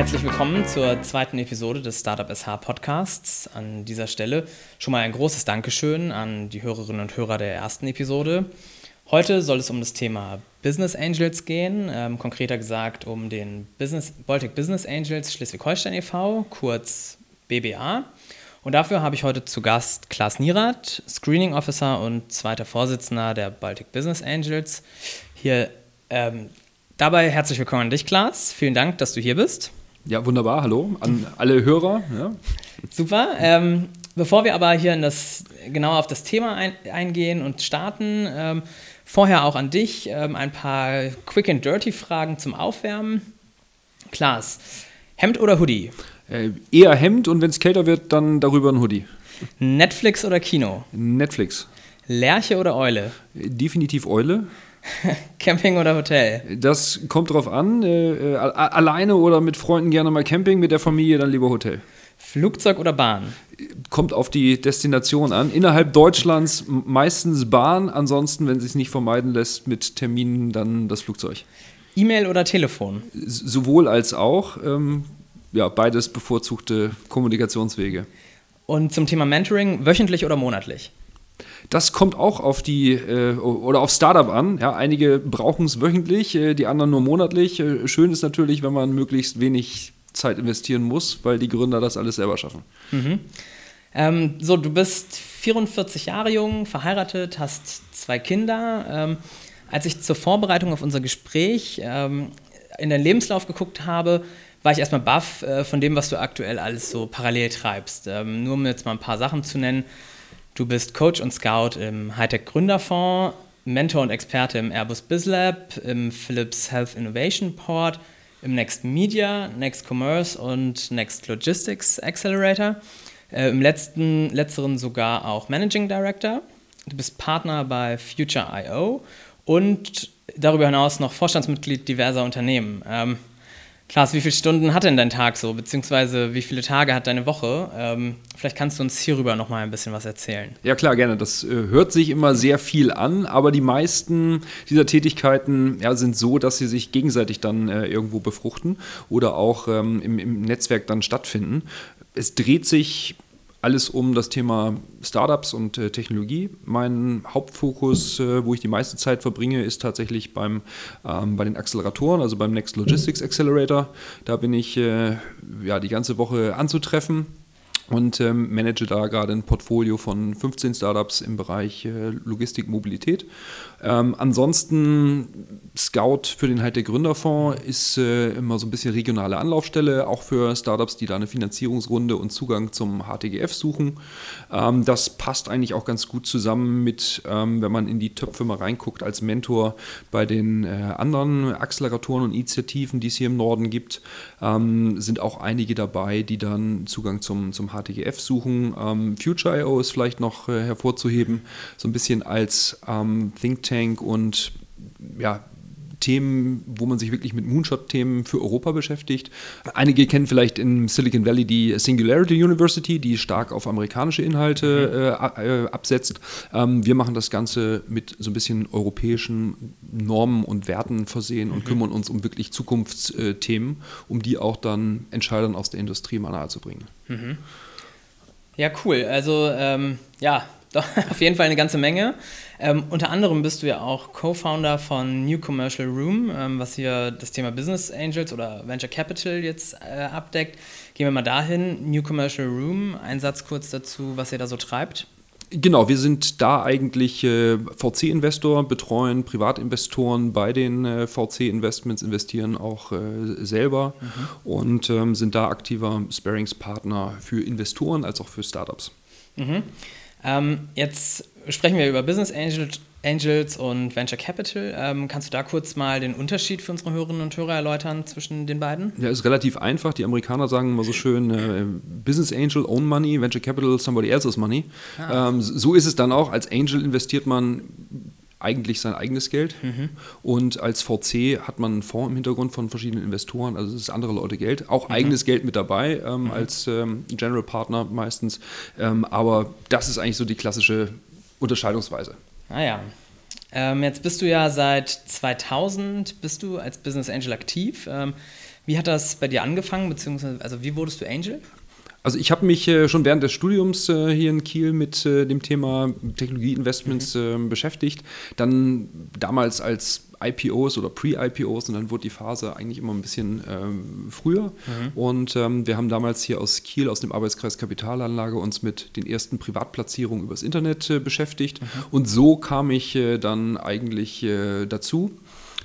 herzlich willkommen zur zweiten Episode des Startup SH Podcasts. An dieser Stelle schon mal ein großes Dankeschön an die Hörerinnen und Hörer der ersten Episode. Heute soll es um das Thema Business Angels gehen, ähm, konkreter gesagt um den Business, Baltic Business Angels Schleswig-Holstein e.V., kurz BBA. Und dafür habe ich heute zu Gast Klaas Nierath, Screening Officer und zweiter Vorsitzender der Baltic Business Angels. Hier ähm, dabei herzlich willkommen an dich, Klaas. Vielen Dank, dass du hier bist. Ja, wunderbar. Hallo an alle Hörer. Ja. Super. Ähm, bevor wir aber hier in das, genauer auf das Thema ein, eingehen und starten, ähm, vorher auch an dich ähm, ein paar Quick and Dirty Fragen zum Aufwärmen. Klaas, Hemd oder Hoodie? Äh, eher Hemd und wenn es kälter wird, dann darüber ein Hoodie. Netflix oder Kino? Netflix. Lerche oder Eule? Definitiv Eule. Camping oder Hotel? Das kommt drauf an. Äh, äh alleine oder mit Freunden gerne mal Camping, mit der Familie dann lieber Hotel. Flugzeug oder Bahn? Kommt auf die Destination an. Innerhalb Deutschlands meistens Bahn, ansonsten, wenn es sich nicht vermeiden lässt, mit Terminen dann das Flugzeug. E-Mail oder Telefon? Sowohl als auch. Ähm, ja, beides bevorzugte Kommunikationswege. Und zum Thema Mentoring, wöchentlich oder monatlich? Das kommt auch auf die äh, oder auf Startup an. Ja, einige brauchen es wöchentlich, äh, die anderen nur monatlich. Äh, schön ist natürlich, wenn man möglichst wenig Zeit investieren muss, weil die Gründer das alles selber schaffen. Mhm. Ähm, so, du bist 44 Jahre jung, verheiratet, hast zwei Kinder. Ähm, als ich zur Vorbereitung auf unser Gespräch ähm, in deinen Lebenslauf geguckt habe, war ich erstmal baff äh, von dem, was du aktuell alles so parallel treibst. Ähm, nur um jetzt mal ein paar Sachen zu nennen. Du bist Coach und Scout im Hightech Gründerfonds, Mentor und Experte im Airbus BizLab, im Philips Health Innovation Port, im Next Media, Next Commerce und Next Logistics Accelerator. Äh, Im letzten, letzteren sogar auch Managing Director. Du bist Partner bei Future.io und darüber hinaus noch Vorstandsmitglied diverser Unternehmen. Ähm, Klaas, wie viele Stunden hat denn dein Tag so, beziehungsweise wie viele Tage hat deine Woche? Ähm, vielleicht kannst du uns hierüber noch mal ein bisschen was erzählen. Ja klar, gerne. Das äh, hört sich immer sehr viel an, aber die meisten dieser Tätigkeiten ja, sind so, dass sie sich gegenseitig dann äh, irgendwo befruchten oder auch ähm, im, im Netzwerk dann stattfinden. Es dreht sich alles um das Thema Startups und äh, Technologie. Mein Hauptfokus, äh, wo ich die meiste Zeit verbringe, ist tatsächlich beim, ähm, bei den Acceleratoren, also beim Next Logistics Accelerator. Da bin ich äh, ja, die ganze Woche anzutreffen und ähm, manage da gerade ein Portfolio von 15 Startups im Bereich äh, Logistik, Mobilität. Ähm, ansonsten Scout für den halt der Gründerfonds ist äh, immer so ein bisschen regionale Anlaufstelle, auch für Startups, die da eine Finanzierungsrunde und Zugang zum HTGF suchen. Ähm, das passt eigentlich auch ganz gut zusammen mit, ähm, wenn man in die Töpfe mal reinguckt, als Mentor bei den äh, anderen Acceleratoren und Initiativen, die es hier im Norden gibt, ähm, sind auch einige dabei, die dann Zugang zum, zum HTGF suchen. Ähm, Future.io ist vielleicht noch äh, hervorzuheben, so ein bisschen als ähm, Think Tank und ja, Themen, wo man sich wirklich mit Moonshot-Themen für Europa beschäftigt. Einige kennen vielleicht in Silicon Valley die Singularity University, die stark auf amerikanische Inhalte mhm. äh, äh, absetzt. Ähm, wir machen das Ganze mit so ein bisschen europäischen Normen und Werten versehen mhm. und kümmern uns um wirklich Zukunftsthemen, um die auch dann Entscheidern aus der Industrie mal nahezubringen. Mhm. Ja, cool. Also ähm, ja, doch, auf jeden Fall eine ganze Menge. Ähm, unter anderem bist du ja auch Co-Founder von New Commercial Room, ähm, was hier das Thema Business Angels oder Venture Capital jetzt äh, abdeckt. Gehen wir mal dahin. New Commercial Room, ein Satz kurz dazu, was ihr da so treibt. Genau, wir sind da eigentlich äh, VC-Investor, betreuen Privatinvestoren bei den äh, VC-Investments, investieren auch äh, selber mhm. und ähm, sind da aktiver Sparingspartner für Investoren als auch für Startups. Mhm. Ähm, jetzt sprechen wir über Business Angels, Angels und Venture Capital. Ähm, kannst du da kurz mal den Unterschied für unsere Hörerinnen und Hörer erläutern zwischen den beiden? Ja, ist relativ einfach. Die Amerikaner sagen immer so schön: äh, Business Angel, own money, Venture Capital, somebody else's money. Ah. Ähm, so ist es dann auch. Als Angel investiert man eigentlich sein eigenes Geld. Mhm. Und als VC hat man einen Fonds im Hintergrund von verschiedenen Investoren, also es ist andere Leute Geld, auch mhm. eigenes Geld mit dabei, ähm, mhm. als ähm, General Partner meistens. Ähm, aber das ist eigentlich so die klassische Unterscheidungsweise. Ah ja. Ähm, jetzt bist du ja seit 2000 bist du als Business Angel aktiv. Ähm, Wie hat das bei dir angefangen, beziehungsweise also wie wurdest du Angel? Also ich habe mich äh, schon während des Studiums äh, hier in Kiel mit äh, dem Thema Technologieinvestments mhm. Ähm, beschäftigt. Dann damals als IPOs oder Pre-IPOs und dann wurde die Phase eigentlich immer ein bisschen ähm, früher. Mhm. Und ähm, wir haben damals hier aus Kiel, aus dem Arbeitskreis Kapitalanlage, uns mit den ersten Privatplatzierungen übers Internet äh, beschäftigt. Mhm. Und so kam ich äh, dann eigentlich äh, dazu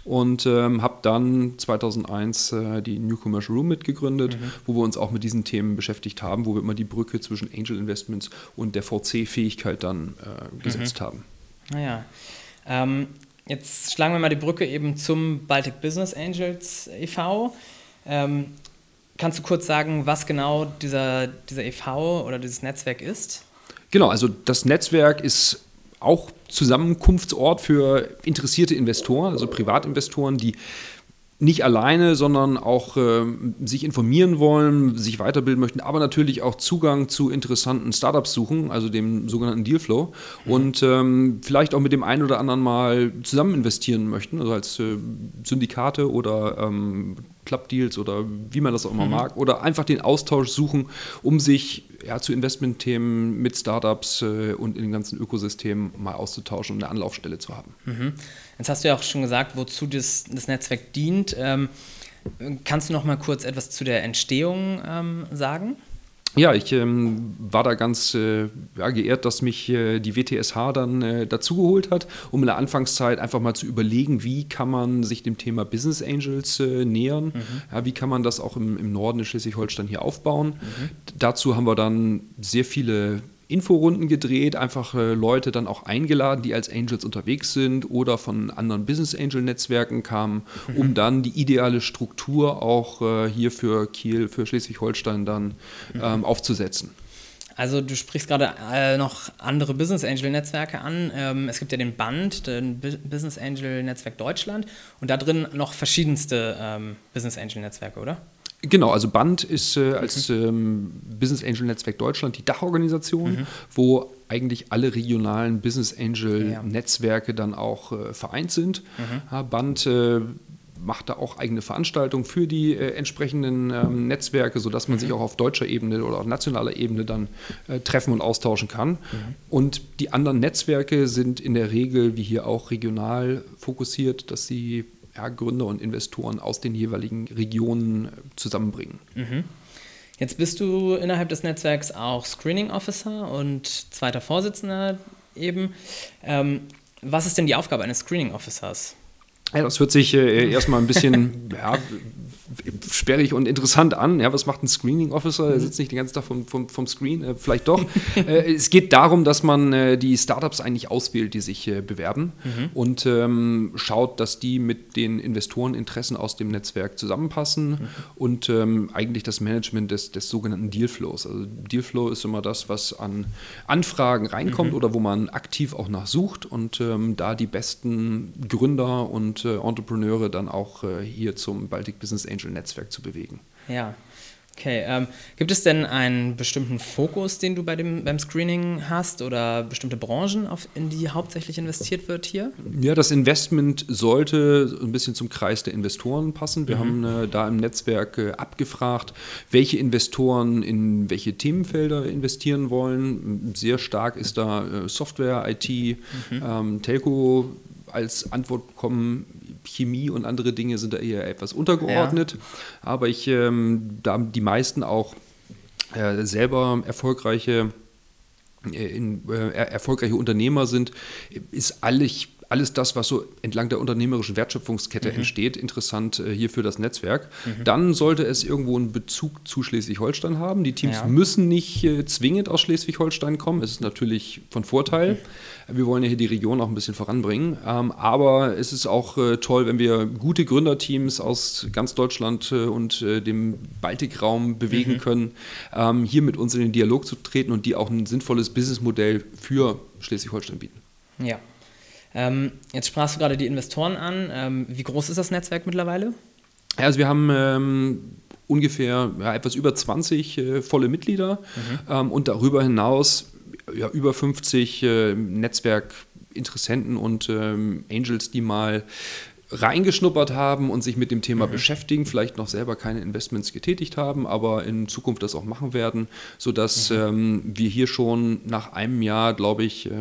und ähm, habe dann 2001 äh, die New Commercial Room mitgegründet, mhm. wo wir uns auch mit diesen Themen beschäftigt haben, wo wir immer die Brücke zwischen Angel Investments und der VC-Fähigkeit dann äh, gesetzt mhm. haben. Naja, ähm, jetzt schlagen wir mal die Brücke eben zum Baltic Business Angels e.V. Ähm, kannst du kurz sagen, was genau dieser, dieser e.V. oder dieses Netzwerk ist? Genau, also das Netzwerk ist auch Zusammenkunftsort für interessierte Investoren, also Privatinvestoren, die nicht alleine, sondern auch äh, sich informieren wollen, sich weiterbilden möchten, aber natürlich auch Zugang zu interessanten Startups suchen, also dem sogenannten Dealflow mhm. und ähm, vielleicht auch mit dem einen oder anderen mal zusammen investieren möchten, also als äh, Syndikate oder ähm, Club-Deals oder wie man das auch immer mhm. mag, oder einfach den Austausch suchen, um sich ja, zu Investmentthemen mit Startups äh, und in dem ganzen Ökosystem mal auszutauschen und eine Anlaufstelle zu haben. Mhm. Jetzt hast du ja auch schon gesagt, wozu das, das Netzwerk dient. Ähm, kannst du noch mal kurz etwas zu der Entstehung ähm, sagen? Ja, ich ähm, war da ganz äh, ja, geehrt, dass mich äh, die WTSH dann äh, dazugeholt hat, um in der Anfangszeit einfach mal zu überlegen, wie kann man sich dem Thema Business Angels äh, nähern, mhm. ja, wie kann man das auch im, im Norden in Schleswig-Holstein hier aufbauen. Mhm. Dazu haben wir dann sehr viele Inforunden gedreht, einfach äh, Leute dann auch eingeladen, die als Angels unterwegs sind oder von anderen Business Angel Netzwerken kamen, mhm. um dann die ideale Struktur auch äh, hier für Kiel, für Schleswig-Holstein dann mhm. ähm, aufzusetzen. Also du sprichst gerade äh, noch andere Business Angel Netzwerke an. Ähm, es gibt ja den Band, den B Business Angel Netzwerk Deutschland und da drin noch verschiedenste ähm, Business Angel Netzwerke, oder? Genau, also Band ist äh, als mhm. ähm, Business Angel Netzwerk Deutschland die Dachorganisation, mhm. wo eigentlich alle regionalen Business Angel ja. Netzwerke dann auch äh, vereint sind. Mhm. Ja, Band äh, macht da auch eigene Veranstaltungen für die äh, entsprechenden ähm, Netzwerke, sodass man mhm. sich auch auf deutscher Ebene oder auf nationaler Ebene dann äh, treffen und austauschen kann. Mhm. Und die anderen Netzwerke sind in der Regel, wie hier auch regional fokussiert, dass sie ja, Gründer und Investoren aus den jeweiligen Regionen äh, zusammenbringen. Mhm. Jetzt bist du innerhalb des Netzwerks auch Screening Officer und zweiter Vorsitzender eben. Ähm, was ist denn die Aufgabe eines Screening Officers? Ja, das hört sich äh, erstmal ein bisschen ja, sperrig und interessant an. Ja, was macht ein Screening Officer? Er mhm. sitzt nicht den ganzen Tag vom, vom, vom Screen, äh, vielleicht doch. äh, es geht darum, dass man äh, die Startups eigentlich auswählt, die sich äh, bewerben mhm. und ähm, schaut, dass die mit den Investoreninteressen aus dem Netzwerk zusammenpassen mhm. und ähm, eigentlich das Management des, des sogenannten Dealflows. Also Dealflow ist immer das, was an Anfragen reinkommt mhm. oder wo man aktiv auch nachsucht und ähm, da die besten Gründer und äh, Entrepreneure dann auch äh, hier zum Baltic Business Angel Netzwerk zu bewegen. Ja. Okay, ähm, gibt es denn einen bestimmten Fokus, den du bei dem, beim Screening hast oder bestimmte Branchen, auf, in die hauptsächlich investiert wird hier? Ja, das Investment sollte ein bisschen zum Kreis der Investoren passen. Wir mhm. haben äh, da im Netzwerk äh, abgefragt, welche Investoren in welche Themenfelder investieren wollen. Sehr stark ist da äh, Software, IT, mhm. ähm, Telco als Antwort bekommen, Chemie und andere Dinge sind da eher etwas untergeordnet. Ja. Aber ich, ähm, da die meisten auch äh, selber erfolgreiche, äh, in, äh, erfolgreiche Unternehmer sind, ist alles alles das, was so entlang der unternehmerischen Wertschöpfungskette mhm. entsteht, interessant äh, hier für das Netzwerk. Mhm. Dann sollte es irgendwo einen Bezug zu Schleswig-Holstein haben. Die Teams ja. müssen nicht äh, zwingend aus Schleswig-Holstein kommen. Es ist natürlich von Vorteil. Mhm. Wir wollen ja hier die Region auch ein bisschen voranbringen. Ähm, aber es ist auch äh, toll, wenn wir gute Gründerteams aus ganz Deutschland äh, und äh, dem Baltikraum bewegen mhm. können, ähm, hier mit uns in den Dialog zu treten und die auch ein sinnvolles Businessmodell für Schleswig-Holstein bieten. Ja. Ähm, jetzt sprachst du gerade die Investoren an. Ähm, wie groß ist das Netzwerk mittlerweile? Also wir haben ähm, ungefähr ja, etwas über 20 äh, volle Mitglieder mhm. Ähm, und darüber hinaus ja, über 50 äh, Netzwerkinteressenten und ähm, Angels, die mal reingeschnuppert haben und sich mit dem Thema mhm. beschäftigen, vielleicht noch selber keine Investments getätigt haben, aber in Zukunft das auch machen werden, sodass mhm. ähm, wir hier schon nach einem Jahr, glaube ich, äh,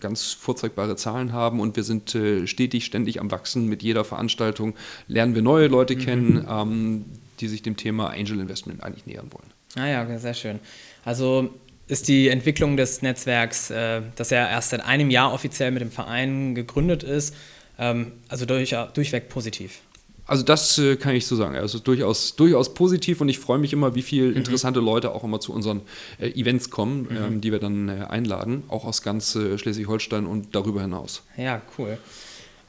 ganz vorzeigbare Zahlen haben und wir sind äh, stetig, ständig am Wachsen. Mit jeder Veranstaltung lernen wir neue Leute mhm. kennen, ähm, die sich dem Thema Angel Investment eigentlich nähern wollen. Ah ja, sehr schön. Also ist die Entwicklung des Netzwerks, äh, das ja erst seit einem Jahr offiziell mit dem Verein gegründet ist, ähm, also durch, durchweg positiv. Also das äh, kann ich so sagen. Also durchaus, durchaus positiv und ich freue mich immer, wie viele mhm. interessante Leute auch immer zu unseren äh, Events kommen, mhm. ähm, die wir dann äh, einladen, auch aus ganz äh, Schleswig-Holstein und darüber hinaus. Ja, cool.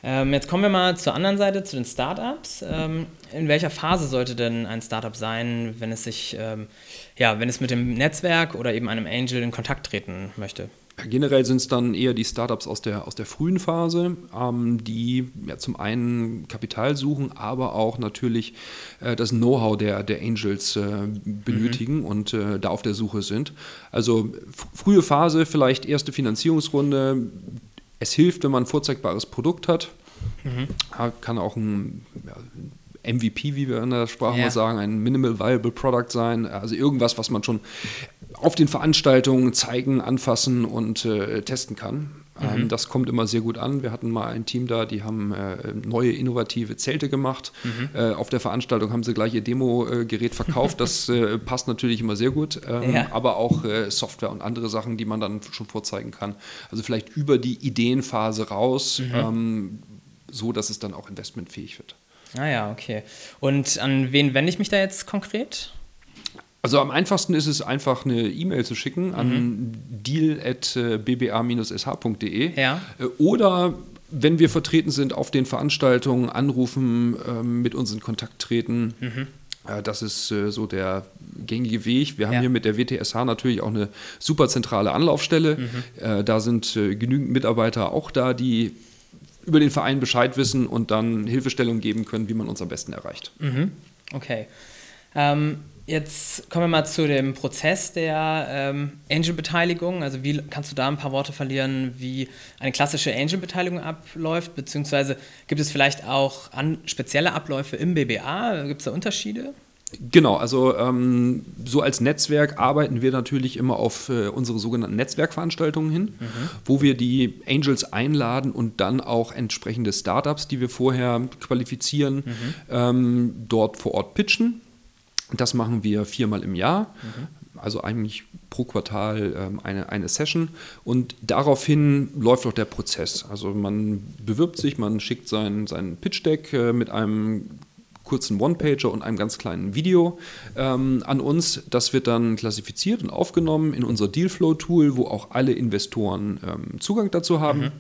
Ähm, jetzt kommen wir mal zur anderen Seite, zu den Startups. Ähm, in welcher Phase sollte denn ein Startup sein, wenn es sich, ähm, ja, wenn es mit dem Netzwerk oder eben einem Angel in Kontakt treten möchte? Generell sind es dann eher die Startups aus der, aus der frühen Phase, ähm, die ja, zum einen Kapital suchen, aber auch natürlich äh, das Know-how der, der Angels äh, benötigen mhm. und äh, da auf der Suche sind. Also frühe Phase, vielleicht erste Finanzierungsrunde, es hilft, wenn man ein vorzeigbares Produkt hat. Mhm. Kann auch ein ja, MVP, wie wir in der Sprache ja. mal sagen, ein Minimal Viable Product sein. Also irgendwas, was man schon auf den Veranstaltungen zeigen, anfassen und äh, testen kann. Ähm, mhm. das kommt immer sehr gut an. Wir hatten mal ein Team da, die haben äh, neue innovative Zelte gemacht. Mhm. Äh, auf der Veranstaltung haben sie gleich ihr Demo-Gerät verkauft. Das äh, passt natürlich immer sehr gut. Ähm, ja. Aber auch äh, Software und andere Sachen, die man dann schon vorzeigen kann. Also vielleicht über die Ideenphase raus, mhm. ähm, so dass es dann auch investmentfähig wird. Ah ja, okay. Und an wen wende ich mich da jetzt konkret? Also am einfachsten ist es einfach eine E-Mail zu schicken an mhm. deal.bba-sh.de ja. Äh, oder wenn wir vertreten sind auf den Veranstaltungen, anrufen, ähm, mit uns in Kontakt treten. Mhm. Äh, das ist äh, so der gängige Weg. Wir haben ja. hier mit der WTSH natürlich auch eine super zentrale Anlaufstelle. Mhm. Da sind genügend Mitarbeiter auch da, die über den Verein Bescheid wissen und dann Hilfestellung geben können, wie man uns am besten erreicht. Mhm. Okay. Ähm, Jetzt kommen wir mal zu dem Prozess der ähm, Angel-Beteiligung. Also wie kannst du da ein paar Worte verlieren, wie eine klassische Angel-Beteiligung abläuft, beziehungsweise gibt es vielleicht auch an, spezielle Abläufe im BBA? Gibt es da Unterschiede? Genau, also ähm, so als Netzwerk arbeiten wir natürlich immer auf äh, unsere sogenannten Netzwerkveranstaltungen hin, mhm. wo wir die Angels einladen und dann auch entsprechende Startups, die wir vorher qualifizieren, mhm. ähm, dort vor Ort pitchen das machen wir viermal im Jahr. Mhm. Also eigentlich pro Quartal ähm, eine, eine Session und daraufhin läuft auch der Prozess. Also man bewirbt sich, man schickt sein, sein Pitch-Deck äh, mit einem kurzen One-Pager und einem ganz kleinen Video ähm, an uns. Das wird dann klassifiziert und aufgenommen in unser Dealflow-Tool, wo auch alle Investoren ähm, Zugang dazu haben. Mhm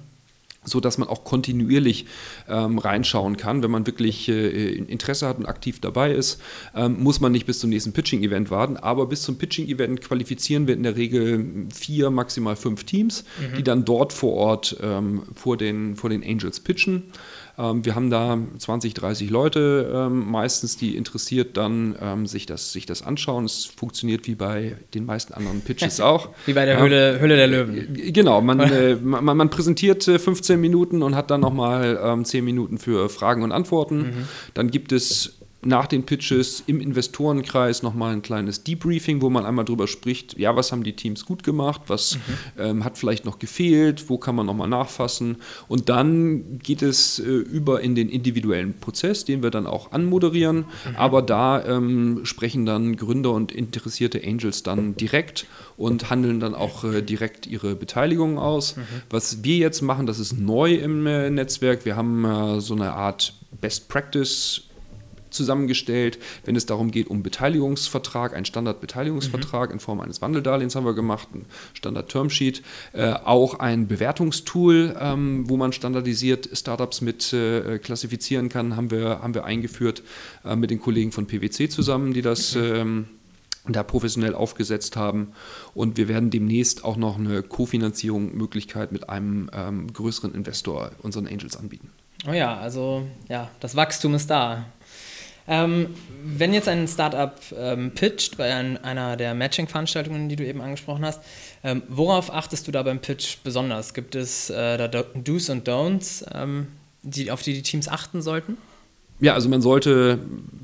so dass man auch kontinuierlich ähm, reinschauen kann. Wenn man wirklich äh, Interesse hat und aktiv dabei ist, ähm, muss man nicht bis zum nächsten Pitching-Event warten. Aber bis zum Pitching-Event qualifizieren wir in der Regel vier, maximal fünf Teams, mhm. die dann dort vor Ort ähm, vor, den, vor den Angels pitchen. Ähm, wir haben da 20, 30 Leute ähm, meistens, die interessiert dann ähm, sich, das, sich das anschauen. Es funktioniert wie bei den meisten anderen Pitches auch. wie bei der Höhle, Höhle der Löwen. Äh, genau, man, äh, man, man, präsentiert 15 Minuten und hat dann nochmal ähm, 10 Minuten für Fragen und Antworten. Mhm. Dann gibt es nach den Pitches im Investorenkreis nochmal ein kleines Debriefing, wo man einmal drüber spricht, ja, was haben die Teams gut gemacht, was mhm. ähm, hat vielleicht noch gefehlt, wo kann man nochmal nachfassen. Und dann geht es äh, über in den individuellen Prozess, den wir dann auch anmoderieren. Mhm. Aber da ähm, sprechen dann Gründer und interessierte Angels dann direkt und handeln dann auch äh, direkt ihre Beteiligung aus. Mhm. Was wir jetzt machen, das ist neu im äh, Netzwerk. Wir haben äh, so eine Art Best Practice zusammengestellt, wenn es darum geht, um Beteiligungsvertrag, ein Standardbeteiligungsvertrag mhm. in Form eines Wandeldarlehens haben wir gemacht, ein Standard-Termsheet, äh, auch ein Bewertungstool, ähm, wo man standardisiert Startups mit äh, klassifizieren kann, haben wir, haben wir eingeführt äh, mit den Kollegen von PwC zusammen, die das mhm. ähm, da professionell aufgesetzt haben. Und wir werden demnächst auch noch eine Kofinanzierung Möglichkeit mit einem ähm, größeren Investor unseren Angels anbieten. Oh ja, also ja, das Wachstum ist da. Ähm, wenn jetzt ein Startup ähm, pitcht bei ein, einer der Matching-Veranstaltungen, die du eben angesprochen hast, ähm, worauf achtest du da beim Pitch besonders? Gibt es äh, da Do's und Don'ts, ähm, die, auf die die Teams achten sollten? Ja, also man sollte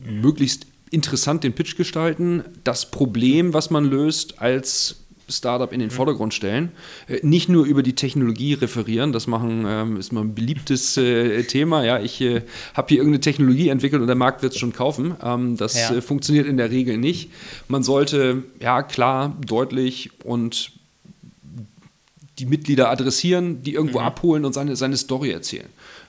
möglichst interessant den Pitch gestalten, das Problem, was man löst, als Startup in den mhm. Vordergrund stellen. Äh, nicht nur über die Technologie referieren, das machen ähm, ist mal ein beliebtes äh, Thema. Ja, ich äh, habe hier irgendeine Technologie entwickelt und der Markt wird es schon kaufen. Ähm, das ja. funktioniert in der Regel nicht. Man sollte ja klar, deutlich und die Mitglieder adressieren, die irgendwo mhm. abholen und seine, seine Story erzählen.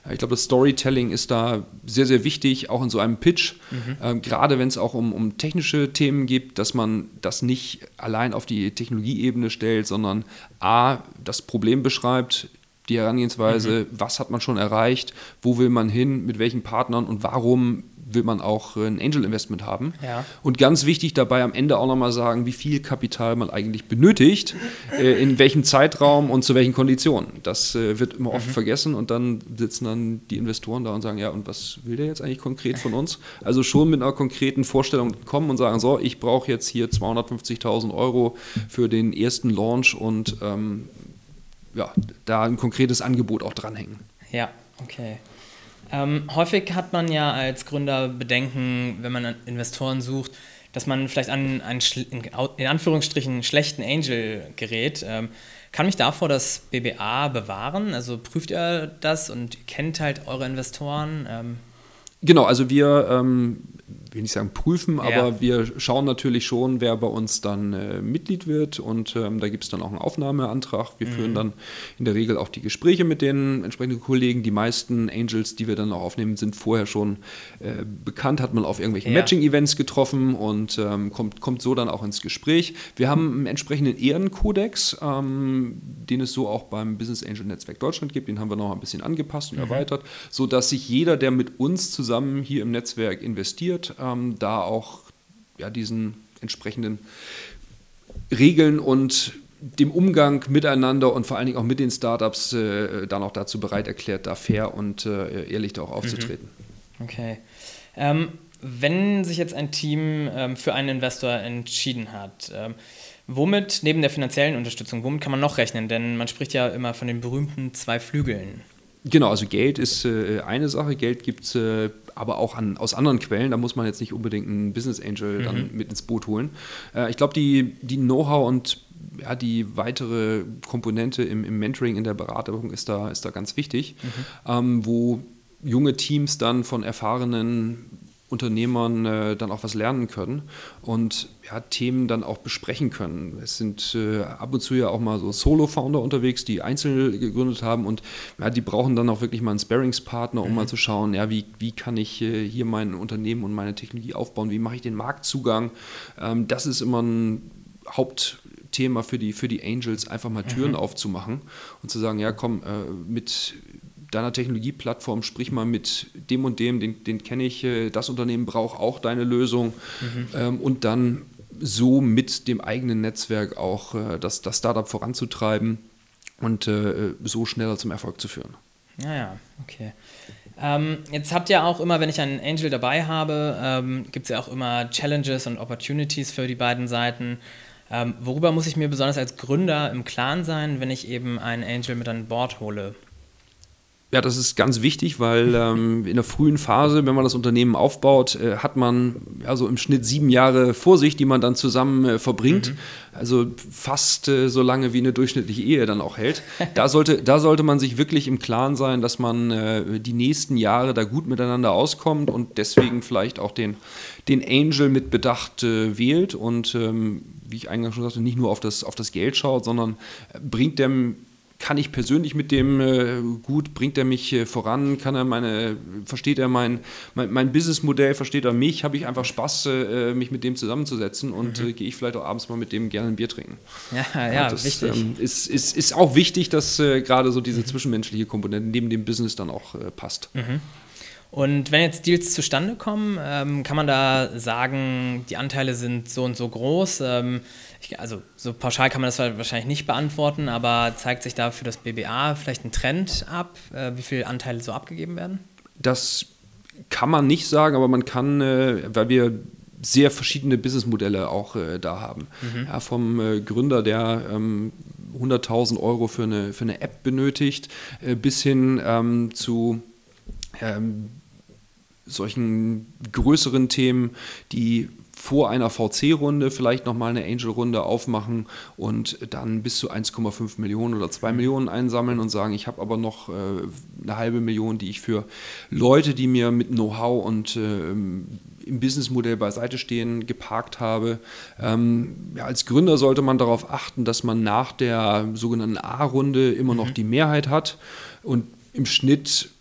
Ich glaube, das Storytelling ist da sehr, sehr wichtig, auch in so einem Pitch. Mhm. Ähm, gerade wenn es auch um, um technische Themen geht, dass man das nicht allein auf die Technologieebene stellt, sondern A, das Problem beschreibt, die Herangehensweise, mhm. was hat man schon erreicht, wo will man hin, mit welchen Partnern und warum will man auch äh, ein Angel Investment haben. Ja. Und ganz wichtig dabei am Ende auch nochmal sagen, wie viel Kapital man eigentlich benötigt, äh, in welchem Zeitraum und zu welchen Konditionen. Das äh, wird immer oft mhm. vergessen und dann sitzen dann die Investoren da und sagen, ja, und was will der jetzt eigentlich konkret von uns? Also schon mit einer konkreten Vorstellung kommen und sagen, so, ich brauche jetzt hier 250.000 Euro für den ersten Launch und ähm, ja, da ein konkretes Angebot auch dranhängen. Ja, okay. Ähm, häufig hat man ja als Gründer Bedenken, wenn man Investoren sucht, dass man vielleicht an einen in Anführungsstrichen schlechten Angel gerät. Ähm, kann mich davor das BBA bewahren? Also prüft ihr das und kennt halt eure Investoren? Ähm Genau, also wir ähm, will nicht sagen prüfen, ja. aber wir schauen natürlich schon, wer bei uns dann äh, Mitglied wird und ähm, da gibt es dann auch einen Aufnahmeantrag. Wir mhm. führen dann in der Regel auch die Gespräche mit den entsprechenden Kollegen. Die meisten Angels, die wir dann auch aufnehmen, sind vorher schon äh, bekannt, hat man auf irgendwelchen ja. Matching-Events getroffen und ähm, kommt, kommt so dann auch ins Gespräch. Wir haben einen entsprechenden Ehrenkodex, ähm, den es so auch beim Business Angel Netzwerk Deutschland gibt. Den haben wir noch ein bisschen angepasst und mhm. erweitert, sodass sich jeder, der mit uns zusammen hier im Netzwerk investiert, ähm, da auch ja, diesen entsprechenden Regeln und dem Umgang miteinander und vor allen Dingen auch mit den Startups äh, dann auch dazu bereit erklärt, da fair und äh, ehrlich auch aufzutreten. Mhm. Okay. Ähm, wenn sich jetzt ein Team ähm, für einen Investor entschieden hat, ähm, womit, neben der finanziellen Unterstützung, womit kann man noch rechnen? Denn man spricht ja immer von den berühmten zwei Flügeln. Genau, also Geld ist äh, eine Sache, Geld gibt es äh, aber auch an, aus anderen Quellen, da muss man jetzt nicht unbedingt einen Business Angel mhm. dann mit ins Boot holen. Äh, ich glaube, die, die Know-how und ja, die weitere Komponente im, im, Mentoring, in der Beratung ist da, ist da ganz wichtig, mhm. ähm, wo junge Teams dann von erfahrenen Unternehmern äh, dann auch was lernen können und ja, Themen dann auch besprechen können. Es sind äh, ab und zu ja auch mal so Solo-Founder unterwegs, die einzeln gegründet haben und ja, die brauchen dann auch wirklich mal einen Sparringspartner, um mhm. mal zu schauen, ja, wie, wie kann ich äh, hier mein Unternehmen und meine Technologie aufbauen, wie mache ich den Marktzugang. Ähm, das ist immer ein Hauptthema für die, für die Angels, einfach mal Türen mhm. aufzumachen und zu sagen, ja komm, äh, mit deiner Technologieplattform, sprich mal mit dem und dem, den, den kenne ich, äh, das Unternehmen braucht auch deine Lösung mhm. ähm, und dann so mit dem eigenen Netzwerk auch äh, das, das Startup voranzutreiben und äh, so schneller zum Erfolg zu führen. Ja, ja, okay. Ähm, jetzt habt ihr auch immer, wenn ich einen Angel dabei habe, ähm, gibt es ja auch immer Challenges und Opportunities für die beiden Seiten. Ähm, worüber muss ich mir besonders als Gründer im Klaren sein, wenn ich eben einen Angel mit an Bord hole? Ja, das ist ganz wichtig, weil ähm, in der frühen Phase, wenn man das Unternehmen aufbaut, äh, hat man ja so im Schnitt sieben Jahre vor sich, die man dann zusammen äh, verbringt. Mhm. Also fast äh, so lange wie eine durchschnittliche Ehe dann auch hält. Da sollte, da sollte man sich wirklich im Klaren sein, dass man äh, die nächsten Jahre da gut miteinander auskommt und deswegen vielleicht auch den, den Angel mit Bedacht äh, wählt und ähm, wie ich eingangs schon sagte, nicht nur auf das, auf das Geld schaut, sondern äh, bringt dem kann ich persönlich mit dem äh, gut, bringt er mich äh, voran, kann er meine, versteht er mein, mein, mein Businessmodell, versteht er mich, habe ich einfach Spaß, äh, mich mit dem zusammenzusetzen und mhm. Äh, gehe ich vielleicht auch abends mal mit dem gerne ein Bier trinken. Ja, ja, das, wichtig. Ähm, ist, ist, ist auch wichtig, dass äh, gerade so diese mhm. zwischenmenschliche Komponente neben dem Business dann auch äh, passt. Mhm. Und wenn jetzt Deals zustande kommen, ähm, kann man da sagen, die Anteile sind so und so groß. Ähm, ich, also so pauschal kann man das wahrscheinlich nicht beantworten, aber zeigt sich da für das BBA vielleicht ein Trend ab, äh, wie viele Anteile so abgegeben werden? Das kann man nicht sagen, aber man kann, äh, weil wir sehr verschiedene Businessmodelle auch äh, da haben. Mhm. Ja, vom äh, Gründer, der ähm, 100.000 Euro für eine, für eine App benötigt, äh, bis hin ähm, zu ähm, solchen größeren Themen, die vor einer VC-Runde vielleicht nochmal eine Angel-Runde aufmachen und dann bis zu 1,5 Millionen oder 2 Millionen einsammeln und sagen, ich habe aber noch äh, eine halbe Million, die ich für Leute, die mir mit Know-how und äh, im Businessmodell beiseite stehen, geparkt habe. Ähm, ja, als Gründer sollte man darauf achten, dass man nach der sogenannten A-Runde immer noch mhm. die Mehrheit hat und im Schnitt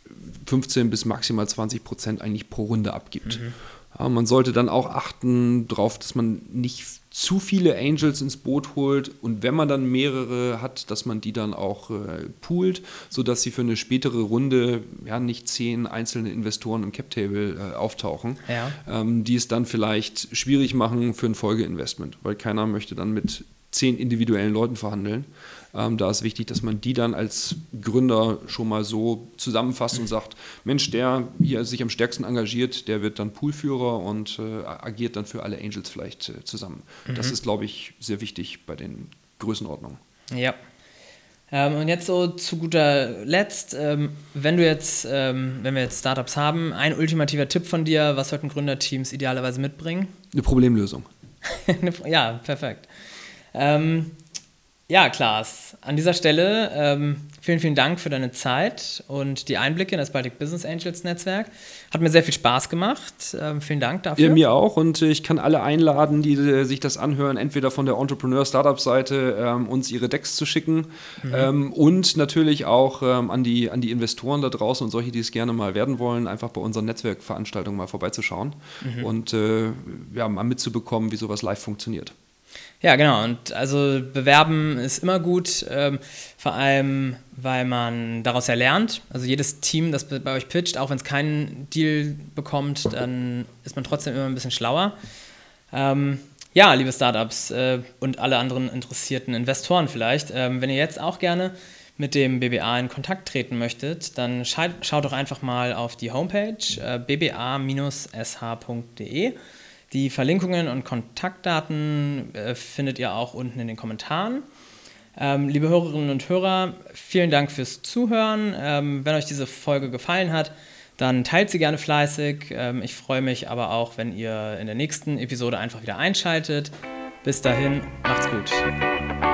15 bis maximal 20 Prozent eigentlich pro Runde abgibt. Mhm. Ja, man sollte dann auch achten darauf, dass man nicht zu viele Angels ins Boot holt und wenn man dann mehrere hat, dass man die dann auch äh, poolt, sodass sie für eine spätere Runde ja nicht zehn einzelne Investoren im Cap-Table äh, auftauchen, ja. ähm, die es dann vielleicht schwierig machen für ein Folgeinvestment, weil keiner möchte dann mit zehn individuellen Leuten verhandeln. Ähm, da ist wichtig, dass man die dann als Gründer schon mal so zusammenfasst und sagt, Mensch, der hier sich am stärksten engagiert, der wird dann Poolführer und äh, agiert dann für alle Angels vielleicht äh, zusammen. Mhm. Das ist, glaube ich, sehr wichtig bei den Größenordnungen. Ja. Ähm, und jetzt so zu guter Letzt, ähm, wenn du jetzt, ähm, wenn wir jetzt Startups haben, ein ultimativer Tipp von dir, was sollten Gründerteams idealerweise mitbringen? Eine Problemlösung. ja, perfekt. Ähm, ja, Klaas, an dieser Stelle ähm, vielen, vielen Dank für deine Zeit und die Einblicke in das Baltic Business Angels Netzwerk. Hat mir sehr viel Spaß gemacht. Ähm, vielen Dank dafür. Ja, mir auch und ich kann alle einladen, die sich das anhören, entweder von der Entrepreneur Startup Seite ähm, uns ihre Decks zu schicken mhm. Ähm, und natürlich auch ähm, an, die, an die Investoren da draußen und solche, die es gerne mal werden wollen, einfach bei unseren Netzwerkveranstaltungen mal vorbeizuschauen mhm. und äh, ja, mal mitzubekommen, wie sowas live funktioniert. Ja, genau. Und also bewerben ist immer gut, ähm, vor allem, weil man daraus ja lernt. Also jedes Team, das bei euch pitcht, auch wenn es keinen Deal bekommt, dann ist man trotzdem immer ein bisschen schlauer. Ähm, ja, liebe Startups äh, und alle anderen interessierten Investoren vielleicht, ähm, wenn ihr jetzt auch gerne mit dem BBA in Kontakt treten möchtet, dann schaut doch einfach mal auf die Homepage äh, bba-sh.de. Die Verlinkungen und Kontaktdaten äh, findet ihr auch unten in den Kommentaren. Ähm, liebe Hörerinnen und Hörer, vielen Dank fürs Zuhören. Ähm, wenn euch diese Folge gefallen hat, dann teilt sie gerne fleißig. Ähm, ich freue mich aber auch, wenn ihr in der nächsten Episode einfach wieder einschaltet. Bis dahin, macht's gut.